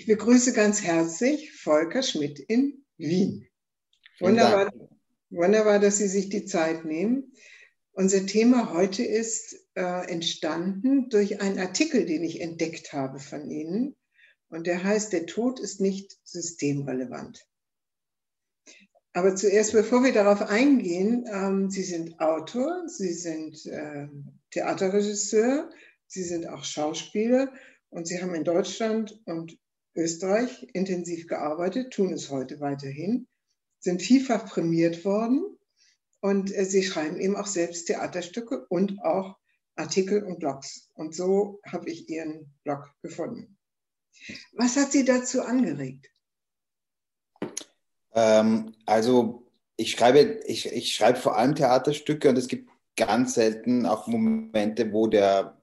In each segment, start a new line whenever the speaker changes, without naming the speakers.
Ich begrüße ganz herzlich Volker Schmidt in Wien. Wunderbar, wunderbar, dass Sie sich die Zeit nehmen. Unser Thema heute ist äh, entstanden durch einen Artikel, den ich entdeckt habe von Ihnen. Und der heißt, der Tod ist nicht systemrelevant. Aber zuerst, bevor wir darauf eingehen, ähm, Sie sind Autor, Sie sind äh, Theaterregisseur, Sie sind auch Schauspieler und Sie haben in Deutschland und Österreich intensiv gearbeitet, tun es heute weiterhin, sind vielfach prämiert worden und äh, sie schreiben eben auch selbst Theaterstücke und auch Artikel und Blogs. Und so habe ich ihren Blog gefunden. Was hat Sie dazu angeregt?
Ähm, also ich schreibe, ich, ich schreibe vor allem Theaterstücke und es gibt ganz selten auch Momente, wo der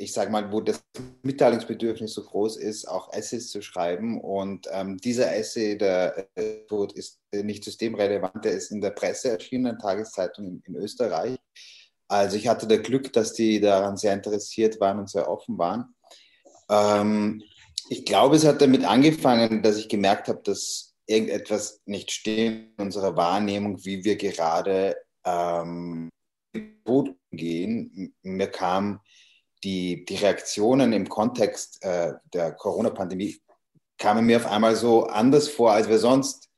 ich sage mal, wo das Mitteilungsbedürfnis so groß ist, auch Essays zu schreiben. Und ähm, dieser Essay, der äh, ist nicht systemrelevant, der ist in der Presse erschienen, in Tageszeitung in, in Österreich. Also ich hatte das Glück, dass die daran sehr interessiert waren und sehr offen waren. Ähm, ich glaube, es hat damit angefangen, dass ich gemerkt habe, dass irgendetwas nicht stimmt in unserer Wahrnehmung, wie wir gerade ähm, Tod umgehen. Mir kam die, die Reaktionen im Kontext äh, der Corona-Pandemie kamen mir auf einmal so anders vor, als wir sonst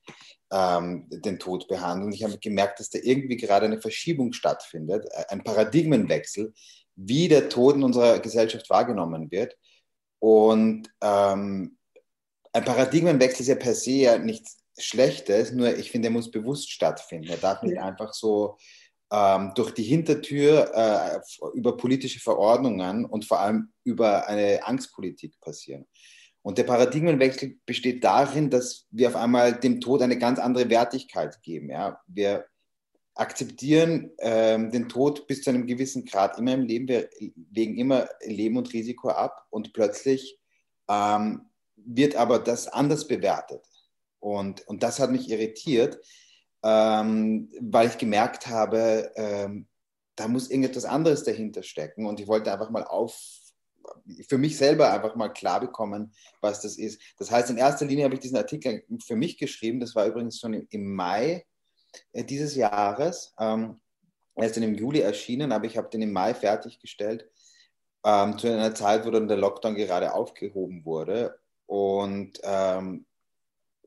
ähm, den Tod behandeln. Ich habe gemerkt, dass da irgendwie gerade eine Verschiebung stattfindet, äh, ein Paradigmenwechsel, wie der Tod in unserer Gesellschaft wahrgenommen wird. Und ähm, ein Paradigmenwechsel ist ja per se ja nichts Schlechtes, nur ich finde, er muss bewusst stattfinden. Er darf nicht einfach so ähm, durch die Hintertür äh, über politische Verordnungen und vor allem über eine Angstpolitik passieren. Und der Paradigmenwechsel besteht darin, dass wir auf einmal dem Tod eine ganz andere Wertigkeit geben. Ja? Wir akzeptieren ähm, den Tod bis zu einem gewissen Grad immer im Leben. Wir wägen immer Leben und Risiko ab und plötzlich ähm, wird aber das anders bewertet. Und, und das hat mich irritiert, ähm, weil ich gemerkt habe, ähm, da muss irgendetwas anderes dahinter stecken. Und ich wollte einfach mal auf, für mich selber einfach mal klar bekommen, was das ist. Das heißt, in erster Linie habe ich diesen Artikel für mich geschrieben. Das war übrigens schon im Mai äh, dieses Jahres. Ähm, er ist dann im Juli erschienen, aber ich habe den im Mai fertiggestellt. Ähm, zu einer Zeit, wo dann der Lockdown gerade aufgehoben wurde. Und ähm,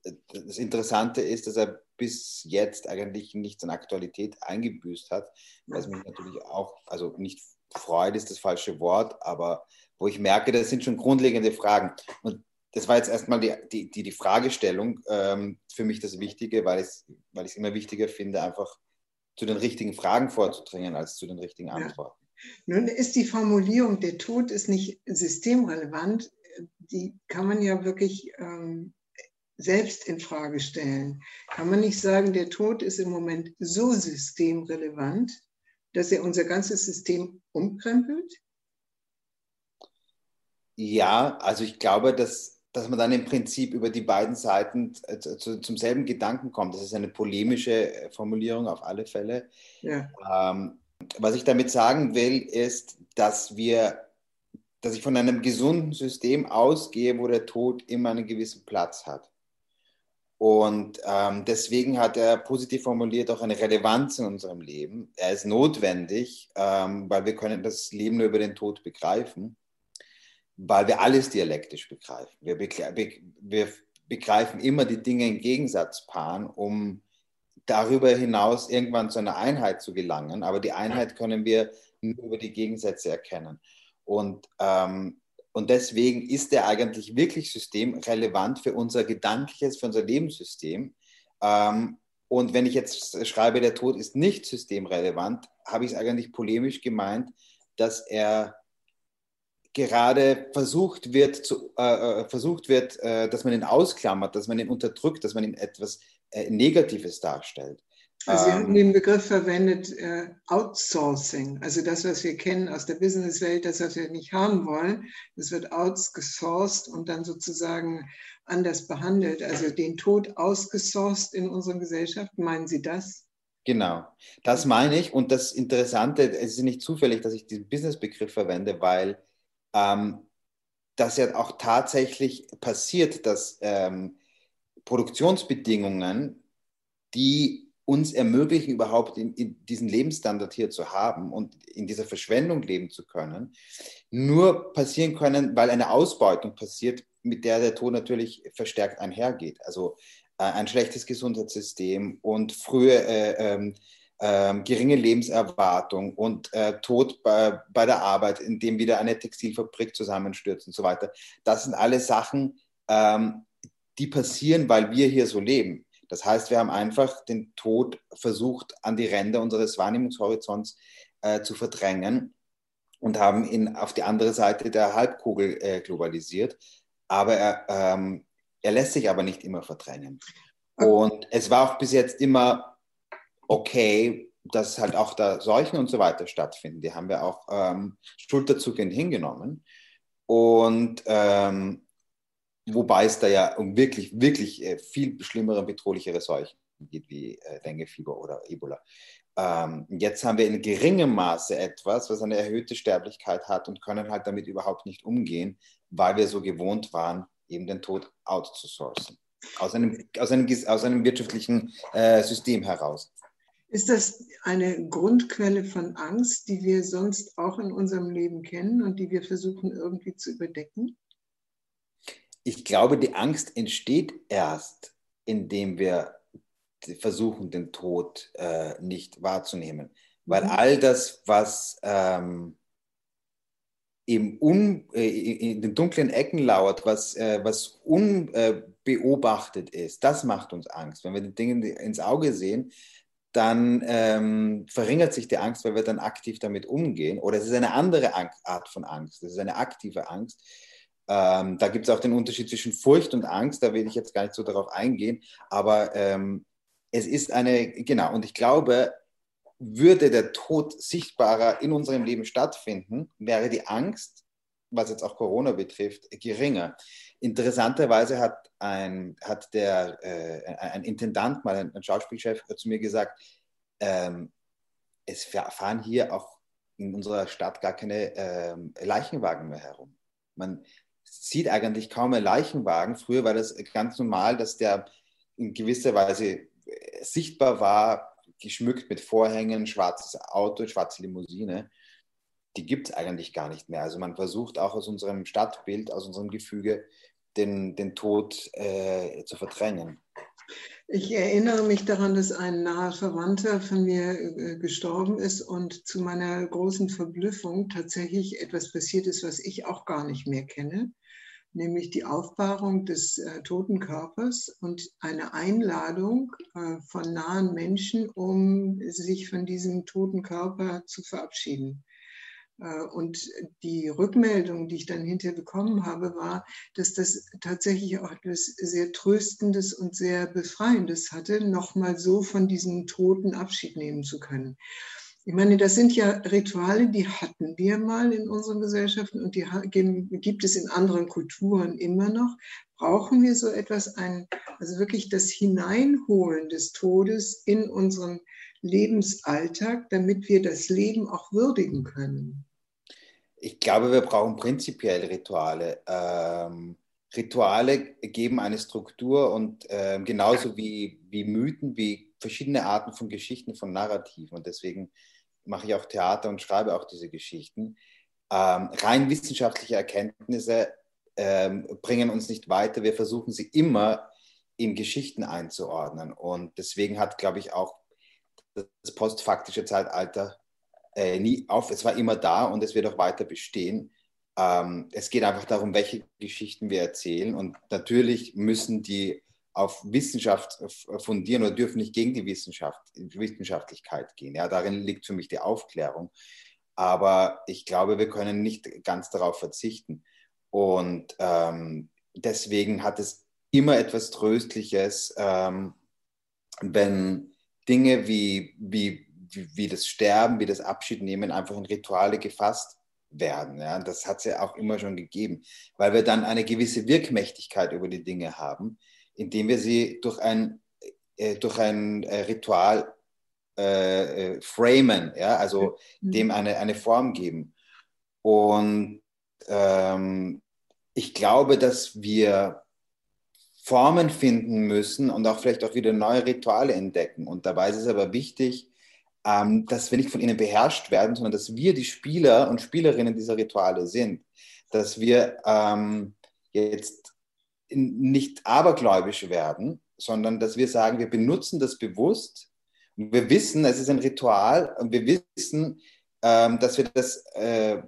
das Interessante ist, dass er bis jetzt eigentlich nichts an Aktualität eingebüßt hat, was mich natürlich auch, also nicht freut ist das falsche Wort, aber wo ich merke, das sind schon grundlegende Fragen. Und das war jetzt erstmal die, die, die, die Fragestellung ähm, für mich das Wichtige, weil ich es weil immer wichtiger finde, einfach zu den richtigen Fragen vorzudringen als zu den richtigen Antworten.
Ja. Nun ist die Formulierung, der Tod ist nicht systemrelevant, die kann man ja wirklich ähm, selbst in Frage stellen. Kann man nicht sagen, der Tod ist im Moment so systemrelevant, dass er unser ganzes System umkrempelt?
Ja, also ich glaube, dass, dass man dann im Prinzip über die beiden Seiten zu, zum selben Gedanken kommt. Das ist eine polemische Formulierung auf alle Fälle. Ja. Ähm, was ich damit sagen will, ist, dass wir dass ich von einem gesunden System ausgehe, wo der Tod immer einen gewissen Platz hat. Und ähm, deswegen hat er positiv formuliert auch eine Relevanz in unserem Leben. Er ist notwendig, ähm, weil wir können das Leben nur über den Tod begreifen, weil wir alles dialektisch begreifen. Wir, wir begreifen immer die Dinge in Gegensatzpaaren, um darüber hinaus irgendwann zu einer Einheit zu gelangen. Aber die Einheit können wir nur über die Gegensätze erkennen. Und ähm, und deswegen ist er eigentlich wirklich systemrelevant für unser gedankliches, für unser Lebenssystem. Ähm, und wenn ich jetzt schreibe, der Tod ist nicht systemrelevant, habe ich es eigentlich polemisch gemeint, dass er gerade versucht wird, zu, äh, äh, versucht wird äh, dass man ihn ausklammert, dass man ihn unterdrückt, dass man ihn etwas äh, Negatives darstellt.
Also Sie haben ähm. den Begriff verwendet, äh, Outsourcing. Also das, was wir kennen aus der Businesswelt, das, was wir nicht haben wollen, das wird outgesourced und dann sozusagen anders behandelt. Also den Tod ausgesourced in unserer Gesellschaft. Meinen Sie das?
Genau, das meine ich. Und das Interessante, es ist nicht zufällig, dass ich diesen Businessbegriff verwende, weil ähm, dass ja auch tatsächlich passiert, dass ähm, Produktionsbedingungen, die uns ermöglichen, überhaupt in, in diesen Lebensstandard hier zu haben und in dieser Verschwendung leben zu können, nur passieren können, weil eine Ausbeutung passiert, mit der der Tod natürlich verstärkt einhergeht. Also äh, ein schlechtes Gesundheitssystem und frühe äh, ähm, äh, geringe Lebenserwartung und äh, Tod bei, bei, der Arbeit, indem wieder eine Textilfabrik zusammenstürzt und so weiter. Das sind alle Sachen, ähm, die passieren, weil wir hier so leben. Das heißt, wir haben einfach den Tod versucht, an die Ränder unseres Wahrnehmungshorizonts äh, zu verdrängen und haben ihn auf die andere Seite der Halbkugel äh, globalisiert. Aber er, ähm, er lässt sich aber nicht immer verdrängen. Und es war auch bis jetzt immer okay, dass halt auch da Seuchen und so weiter stattfinden. Die haben wir auch ähm, schulterzuckend hingenommen. Und ähm, Wobei es da ja um wirklich, wirklich äh, viel schlimmere, bedrohlichere Seuchen geht, wie äh, Denguefieber oder Ebola. Ähm, jetzt haben wir in geringem Maße etwas, was eine erhöhte Sterblichkeit hat und können halt damit überhaupt nicht umgehen, weil wir so gewohnt waren, eben den Tod outzusourcen. Aus einem, aus einem, aus einem wirtschaftlichen äh, System heraus.
Ist das eine Grundquelle von Angst, die wir sonst auch in unserem Leben kennen und die wir versuchen irgendwie zu überdecken?
Ich glaube, die Angst entsteht erst, indem wir versuchen, den Tod äh, nicht wahrzunehmen. Weil mhm. all das, was ähm, im Un, äh, in den dunklen Ecken lauert, was, äh, was unbeobachtet ist, das macht uns Angst. Wenn wir die Dinge ins Auge sehen, dann ähm, verringert sich die Angst, weil wir dann aktiv damit umgehen. Oder es ist eine andere Art von Angst. Es ist eine aktive Angst, ähm, da gibt es auch den Unterschied zwischen Furcht und Angst, da will ich jetzt gar nicht so darauf eingehen, aber ähm, es ist eine, genau, und ich glaube, würde der Tod sichtbarer in unserem Leben stattfinden, wäre die Angst, was jetzt auch Corona betrifft, geringer. Interessanterweise hat ein, hat der, äh, ein Intendant, mal ein, Schauspielchef, zu mir gesagt, ähm, es fahren hier auch in unserer Stadt gar keine ähm, Leichenwagen mehr herum. Man, sieht eigentlich kaum mehr Leichenwagen. Früher war das ganz normal, dass der in gewisser Weise äh, sichtbar war, geschmückt mit Vorhängen, schwarzes Auto, schwarze Limousine. Die gibt es eigentlich gar nicht mehr. Also man versucht auch aus unserem Stadtbild, aus unserem Gefüge, den, den Tod äh, zu verdrängen.
Ich erinnere mich daran, dass ein naher Verwandter von mir äh, gestorben ist und zu meiner großen Verblüffung tatsächlich etwas passiert ist, was ich auch gar nicht mehr kenne, nämlich die Aufbahrung des äh, toten Körpers und eine Einladung äh, von nahen Menschen, um sich von diesem toten Körper zu verabschieden. Äh, und die Rückmeldung, die ich dann hinterher bekommen habe, war, dass das tatsächlich auch etwas sehr Tröstendes und sehr Befreiendes hatte, nochmal so von diesem Toten Abschied nehmen zu können. Ich meine, das sind ja Rituale, die hatten wir mal in unseren Gesellschaften und die gibt es in anderen Kulturen immer noch. Brauchen wir so etwas, ein, also wirklich das Hineinholen des Todes in unseren Lebensalltag, damit wir das Leben auch würdigen können?
Ich glaube, wir brauchen prinzipiell Rituale. Ähm, Rituale geben eine Struktur und äh, genauso wie, wie Mythen, wie verschiedene Arten von Geschichten, von Narrativen. Und deswegen mache ich auch Theater und schreibe auch diese Geschichten. Ähm, rein wissenschaftliche Erkenntnisse ähm, bringen uns nicht weiter. Wir versuchen sie immer in Geschichten einzuordnen. Und deswegen hat, glaube ich, auch das postfaktische Zeitalter äh, nie auf. Es war immer da und es wird auch weiter bestehen. Ähm, es geht einfach darum, welche Geschichten wir erzählen. Und natürlich müssen die auf Wissenschaft fundieren oder dürfen nicht gegen die Wissenschaft, Wissenschaftlichkeit gehen. Ja, darin liegt für mich die Aufklärung. Aber ich glaube, wir können nicht ganz darauf verzichten. Und ähm, deswegen hat es immer etwas Tröstliches, ähm, wenn Dinge wie, wie, wie das Sterben, wie das Abschiednehmen einfach in Rituale gefasst werden. Ja? Das hat es ja auch immer schon gegeben, weil wir dann eine gewisse Wirkmächtigkeit über die Dinge haben, indem wir sie durch ein, äh, durch ein äh, Ritual äh, äh framen, ja? also mhm. dem eine, eine Form geben. Und ähm, ich glaube, dass wir Formen finden müssen und auch vielleicht auch wieder neue Rituale entdecken. Und dabei ist es aber wichtig, ähm, dass wir nicht von ihnen beherrscht werden, sondern dass wir die Spieler und Spielerinnen dieser Rituale sind. Dass wir ähm, jetzt nicht abergläubisch werden, sondern dass wir sagen, wir benutzen das bewusst. Und wir wissen, es ist ein Ritual und wir wissen, ähm, dass wir das, äh,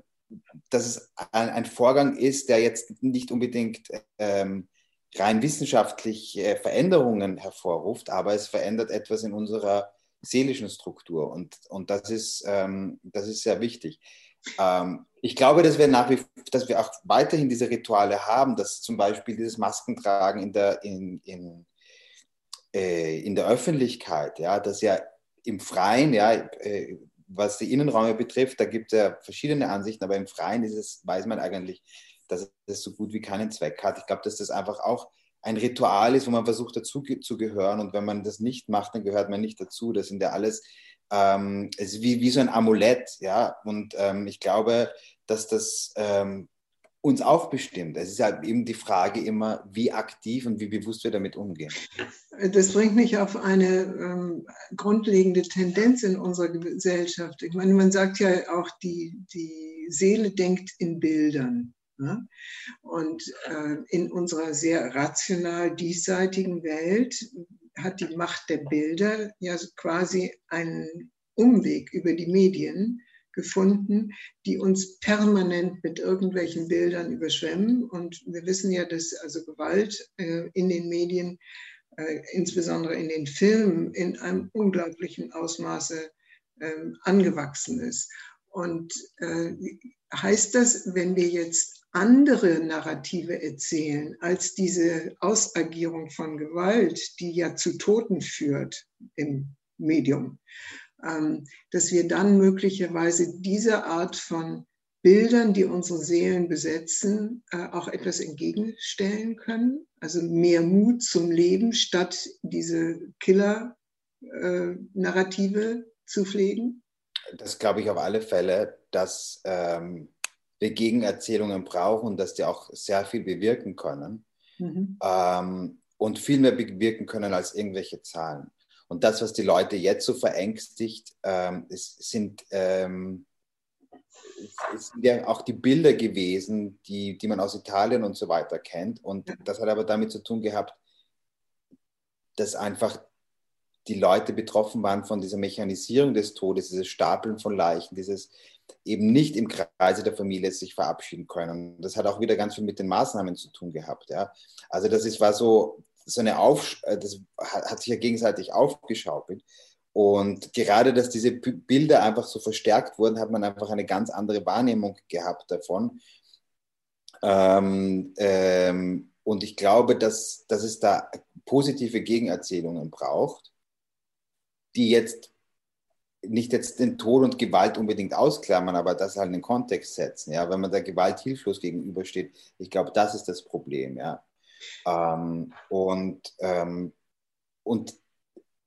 dass es ein, ein, Vorgang ist, der jetzt nicht unbedingt ähm, rein wissenschaftlich äh, Veränderungen hervorruft, aber es verändert etwas in unserer seelischen Struktur und, und das, ist, ähm, das ist sehr wichtig. Ähm, ich glaube, dass wir, nach wie, dass wir auch weiterhin diese Rituale haben, dass zum Beispiel dieses Maskentragen in der, in, in, äh, in der Öffentlichkeit, ja, das ja im Freien, ja, äh, was die Innenräume betrifft, da gibt es ja verschiedene Ansichten, aber im Freien ist es, weiß man eigentlich, dass es so gut wie keinen Zweck hat. Ich glaube, dass das einfach auch ein Ritual ist, wo man versucht dazu zu gehören und wenn man das nicht macht, dann gehört man nicht dazu. Das sind ja alles, ähm, es wie, wie so ein Amulett, ja. Und ähm, ich glaube, dass das ähm, uns auch bestimmt. Es ist ja eben die Frage immer, wie aktiv und wie bewusst wir damit umgehen.
Das bringt mich auf eine ähm, grundlegende Tendenz in unserer Gesellschaft. Ich meine, man sagt ja auch, die, die Seele denkt in Bildern. Ne? Und äh, in unserer sehr rational diesseitigen Welt hat die Macht der Bilder ja quasi einen Umweg über die Medien gefunden, die uns permanent mit irgendwelchen Bildern überschwemmen. Und wir wissen ja, dass also Gewalt äh, in den Medien, äh, insbesondere in den Filmen, in einem unglaublichen Ausmaße äh, angewachsen ist. Und heißt das, wenn wir jetzt andere Narrative erzählen als diese Ausagierung von Gewalt, die ja zu Toten führt im Medium, ähm, dass wir dann möglicherweise diese Art von Bildern, die unsere Seelen besetzen, äh, auch etwas entgegenstellen können. Also mehr Mut zum Leben, statt diese Killer-Narrative äh, zu pflegen?
Das glaube ich auf alle Fälle, dass ähm, wir Gegenerzählungen brauchen dass die auch sehr viel bewirken können. Mhm. Ähm, und viel mehr bewirken können als irgendwelche Zahlen. Und das, was die Leute jetzt so verängstigt, ähm, ist, sind, ähm, sind ja auch die Bilder gewesen, die, die man aus Italien und so weiter kennt. Und das hat aber damit zu tun gehabt, dass einfach die Leute betroffen waren von dieser Mechanisierung des Todes, dieses Stapeln von Leichen, dieses eben nicht im Kreise der Familie sich verabschieden können. Das hat auch wieder ganz viel mit den Maßnahmen zu tun gehabt. Ja. Also das ist, war so, so eine Auf, äh, das hat sich ja gegenseitig aufgeschaukelt. Und gerade, dass diese Bilder einfach so verstärkt wurden, hat man einfach eine ganz andere Wahrnehmung gehabt davon. Ähm, ähm, und ich glaube, dass, dass es da positive Gegenerzählungen braucht, die jetzt nicht jetzt den Tod und Gewalt unbedingt ausklammern, aber das halt in den Kontext setzen. Ja, wenn man der Gewalt hilflos gegenübersteht, ich glaube, das ist das Problem. Ja, ähm, und, ähm, und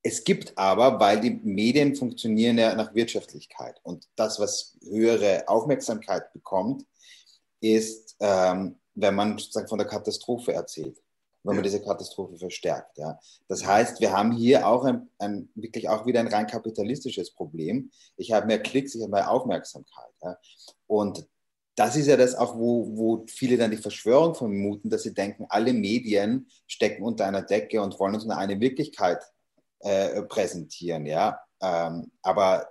es gibt aber, weil die Medien funktionieren ja nach Wirtschaftlichkeit und das, was höhere Aufmerksamkeit bekommt, ist, ähm, wenn man sozusagen von der Katastrophe erzählt wenn man diese Katastrophe verstärkt. Ja. Das heißt, wir haben hier auch ein, ein, wirklich auch wieder ein rein kapitalistisches Problem. Ich habe mehr Klicks, ich habe mehr Aufmerksamkeit. Ja. Und das ist ja das auch, wo, wo viele dann die Verschwörung vermuten, dass sie denken, alle Medien stecken unter einer Decke und wollen uns nur eine Wirklichkeit äh, präsentieren. Ja. Ähm, aber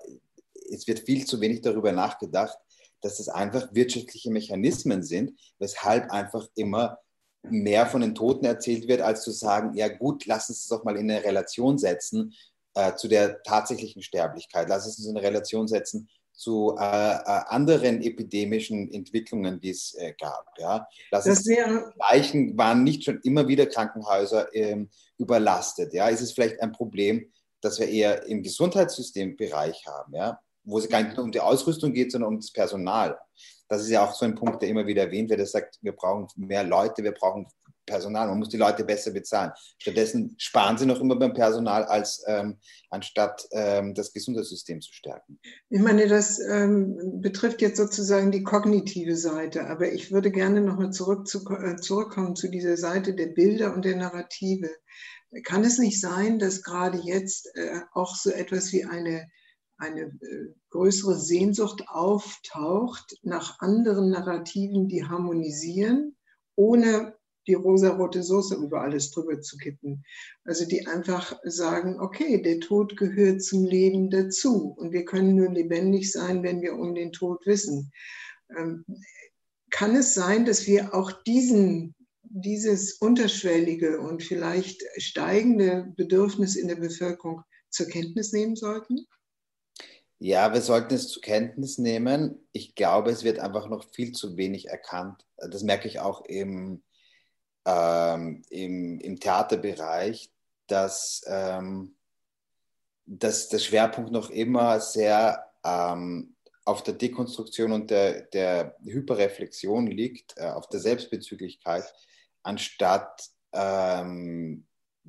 es wird viel zu wenig darüber nachgedacht, dass das einfach wirtschaftliche Mechanismen sind, weshalb einfach immer mehr von den Toten erzählt wird, als zu sagen, ja gut, lass uns das doch mal in eine Relation setzen äh, zu der tatsächlichen Sterblichkeit. Lass uns in eine Relation setzen zu äh, äh, anderen epidemischen Entwicklungen, die es äh, gab. Ja? Lass das wäre Leichen waren nicht schon immer wieder Krankenhäuser ähm, überlastet. Ja? Ist es vielleicht ein Problem, das wir eher im Gesundheitssystembereich haben? Ja? wo es gar nicht nur um die Ausrüstung geht, sondern um das Personal. Das ist ja auch so ein Punkt, der immer wieder erwähnt wird, der sagt, wir brauchen mehr Leute, wir brauchen Personal, man muss die Leute besser bezahlen. Stattdessen sparen sie noch immer beim Personal, als ähm, anstatt ähm, das Gesundheitssystem zu stärken.
Ich meine, das ähm, betrifft jetzt sozusagen die kognitive Seite, aber ich würde gerne nochmal zurück zu, äh, zurückkommen zu dieser Seite der Bilder und der Narrative. Kann es nicht sein, dass gerade jetzt äh, auch so etwas wie eine eine äh, größere Sehnsucht auftaucht nach anderen Narrativen, die harmonisieren, ohne die rosarote Soße über alles drüber zu kippen. Also die einfach sagen, okay, der Tod gehört zum Leben dazu und wir können nur lebendig sein, wenn wir um den Tod wissen. Ähm, kann es sein, dass wir auch diesen, dieses unterschwellige und vielleicht steigende Bedürfnis in der Bevölkerung zur Kenntnis nehmen sollten?
Ja, wir sollten es zur Kenntnis nehmen. Ich glaube, es wird einfach noch viel zu wenig erkannt. Das merke ich auch im, ähm, im, im Theaterbereich, dass, ähm, dass der Schwerpunkt noch immer sehr ähm, auf der Dekonstruktion und der, der Hyperreflexion liegt, äh, auf der Selbstbezüglichkeit, anstatt ähm,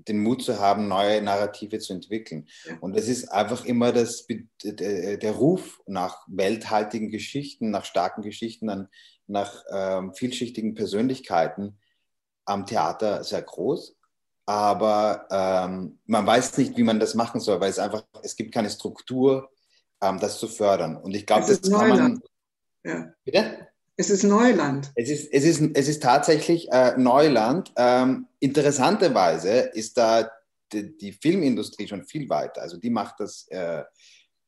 den Mut zu haben, neue Narrative zu entwickeln. Und es ist einfach immer das, der Ruf nach welthaltigen Geschichten, nach starken Geschichten, nach ähm, vielschichtigen Persönlichkeiten, am Theater sehr groß, aber ähm, man weiß nicht, wie man das machen soll, weil es einfach, es gibt keine Struktur, ähm, das zu fördern. Und ich glaube, das kann man.
Ja. Bitte? Es ist Neuland.
Es ist, es ist, es ist tatsächlich äh, Neuland. Ähm, interessanterweise ist da die, die, Filmindustrie schon viel weiter. Also die macht das, äh,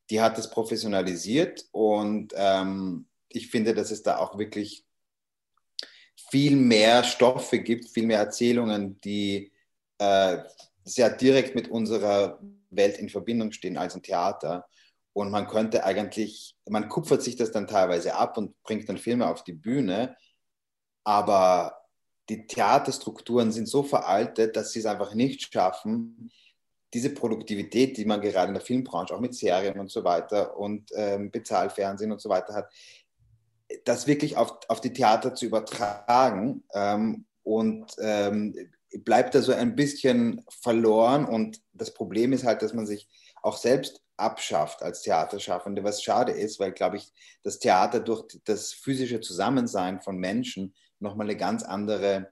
die hat das professionalisiert und ähm, ich finde, dass es da auch wirklich viel mehr Stoffe gibt, viel mehr Erzählungen, die äh, sehr direkt mit unserer Welt in Verbindung stehen als ein Theater. Und man könnte eigentlich, man kupfert sich das dann teilweise ab und bringt dann Filme auf die Bühne, aber die Theaterstrukturen sind so veraltet, dass sie es einfach nicht schaffen, diese Produktivität, die man gerade in der Filmbranche auch mit Serien und so weiter und ähm, Bezahlfernsehen und so weiter hat, das wirklich auf, auf die Theater zu übertragen ähm, und ähm, bleibt da so ein bisschen verloren. Und das Problem ist halt, dass man sich auch selbst abschafft als Theaterschaffende, was schade ist, weil, glaube ich, das Theater durch das physische Zusammensein von Menschen nochmal eine ganz andere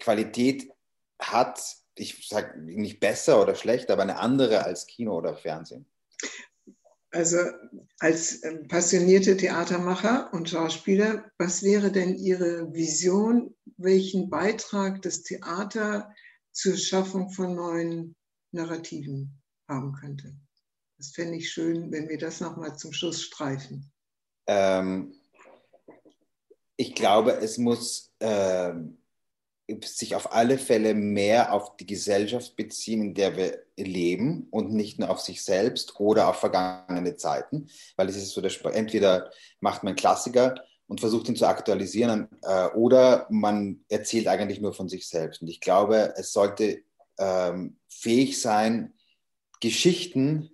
Qualität hat. Ich sage nicht besser oder schlechter, aber eine andere als Kino oder Fernsehen.
Also als ähm, passionierte Theatermacher und Schauspieler, was wäre denn Ihre Vision, welchen Beitrag das Theater zur Schaffung von neuen Narrativen haben könnte? Das fände ich schön, wenn wir das nochmal zum Schluss streifen.
Ähm, ich glaube, es muss ähm, sich auf alle Fälle mehr auf die Gesellschaft beziehen, in der wir leben und nicht nur auf sich selbst oder auf vergangene Zeiten, weil es ist so, dass entweder macht man Klassiker und versucht ihn zu aktualisieren äh, oder man erzählt eigentlich nur von sich selbst. Und ich glaube, es sollte ähm, fähig sein, Geschichten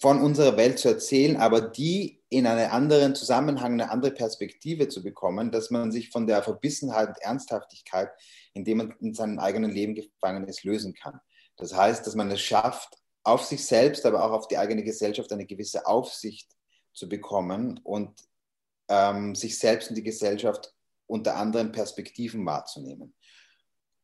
von unserer Welt zu erzählen, aber die in einen anderen Zusammenhang, eine andere Perspektive zu bekommen, dass man sich von der Verbissenheit und Ernsthaftigkeit, in dem man in seinem eigenen Leben gefangen ist, lösen kann. Das heißt, dass man es schafft, auf sich selbst, aber auch auf die eigene Gesellschaft eine gewisse Aufsicht zu bekommen und ähm, sich selbst und die Gesellschaft unter anderen Perspektiven wahrzunehmen.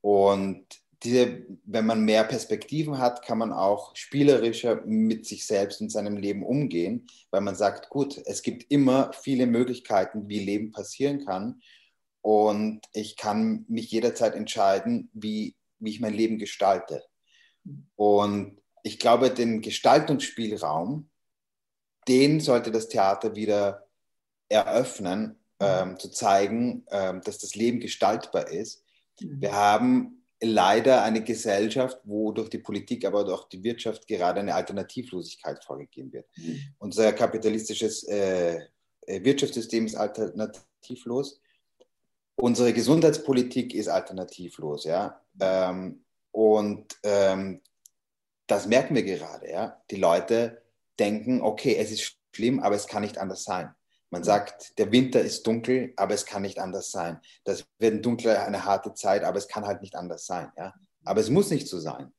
Und diese, wenn man mehr Perspektiven hat, kann man auch spielerischer mit sich selbst und seinem Leben umgehen, weil man sagt, gut, es gibt immer viele Möglichkeiten, wie Leben passieren kann. Und ich kann mich jederzeit entscheiden, wie, wie ich mein Leben gestalte. Und ich glaube, den Gestaltungsspielraum, den sollte das Theater wieder eröffnen, ähm, zu zeigen, ähm, dass das Leben gestaltbar ist. Wir haben leider eine Gesellschaft, wo durch die Politik, aber durch die Wirtschaft gerade eine Alternativlosigkeit vorgegeben wird. Mhm. Unser kapitalistisches äh, äh, Wirtschaftssystem ist alternativlos. Unsere Gesundheitspolitik ist alternativlos, ja. Ähm, und ähm, das merken wir gerade, ja. Die Leute denken, okay, es ist schlimm, aber es kann nicht anders sein. Man sagt, der Winter ist dunkel, aber es kann nicht anders sein. Das wird ein dunkler, eine harte Zeit, aber es kann halt nicht anders sein. Ja? Aber es muss nicht so sein.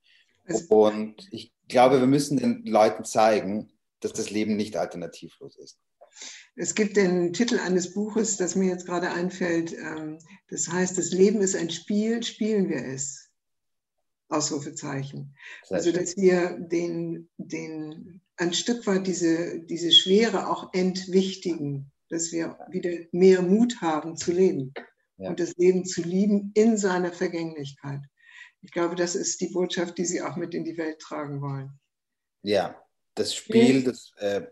Und ich glaube, wir müssen den Leuten zeigen, dass das Leben nicht alternativlos ist.
Es gibt den Titel eines Buches, das mir jetzt gerade einfällt. Ähm, das heißt, das Leben ist ein Spiel, spielen wir es. Ausrufezeichen. Also, dass wir den, den, ein Stück weit diese, diese Schwere auch entwichtigen, dass wir wieder mehr Mut haben zu leben ja. und das Leben zu lieben in seiner Vergänglichkeit. Ich glaube, das ist die Botschaft, die Sie auch mit in die Welt tragen wollen.
Ja, das Spiel, das, äh,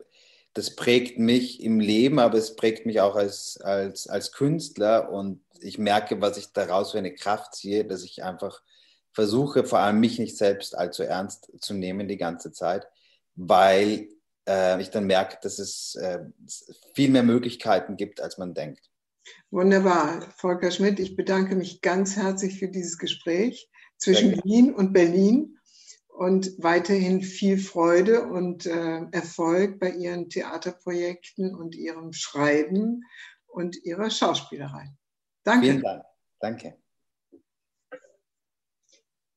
das prägt mich im Leben, aber es prägt mich auch als, als, als Künstler und ich merke, was ich daraus für eine Kraft ziehe, dass ich einfach versuche, vor allem mich nicht selbst allzu ernst zu nehmen die ganze Zeit, weil äh, ich dann merke, dass es äh, viel mehr Möglichkeiten gibt, als man denkt.
Wunderbar. Volker Schmidt, ich bedanke mich ganz herzlich für dieses Gespräch zwischen Wien und Berlin und weiterhin viel Freude und äh, Erfolg bei Ihren Theaterprojekten und Ihrem Schreiben und Ihrer Schauspielerei. Danke.
Vielen Dank. Danke.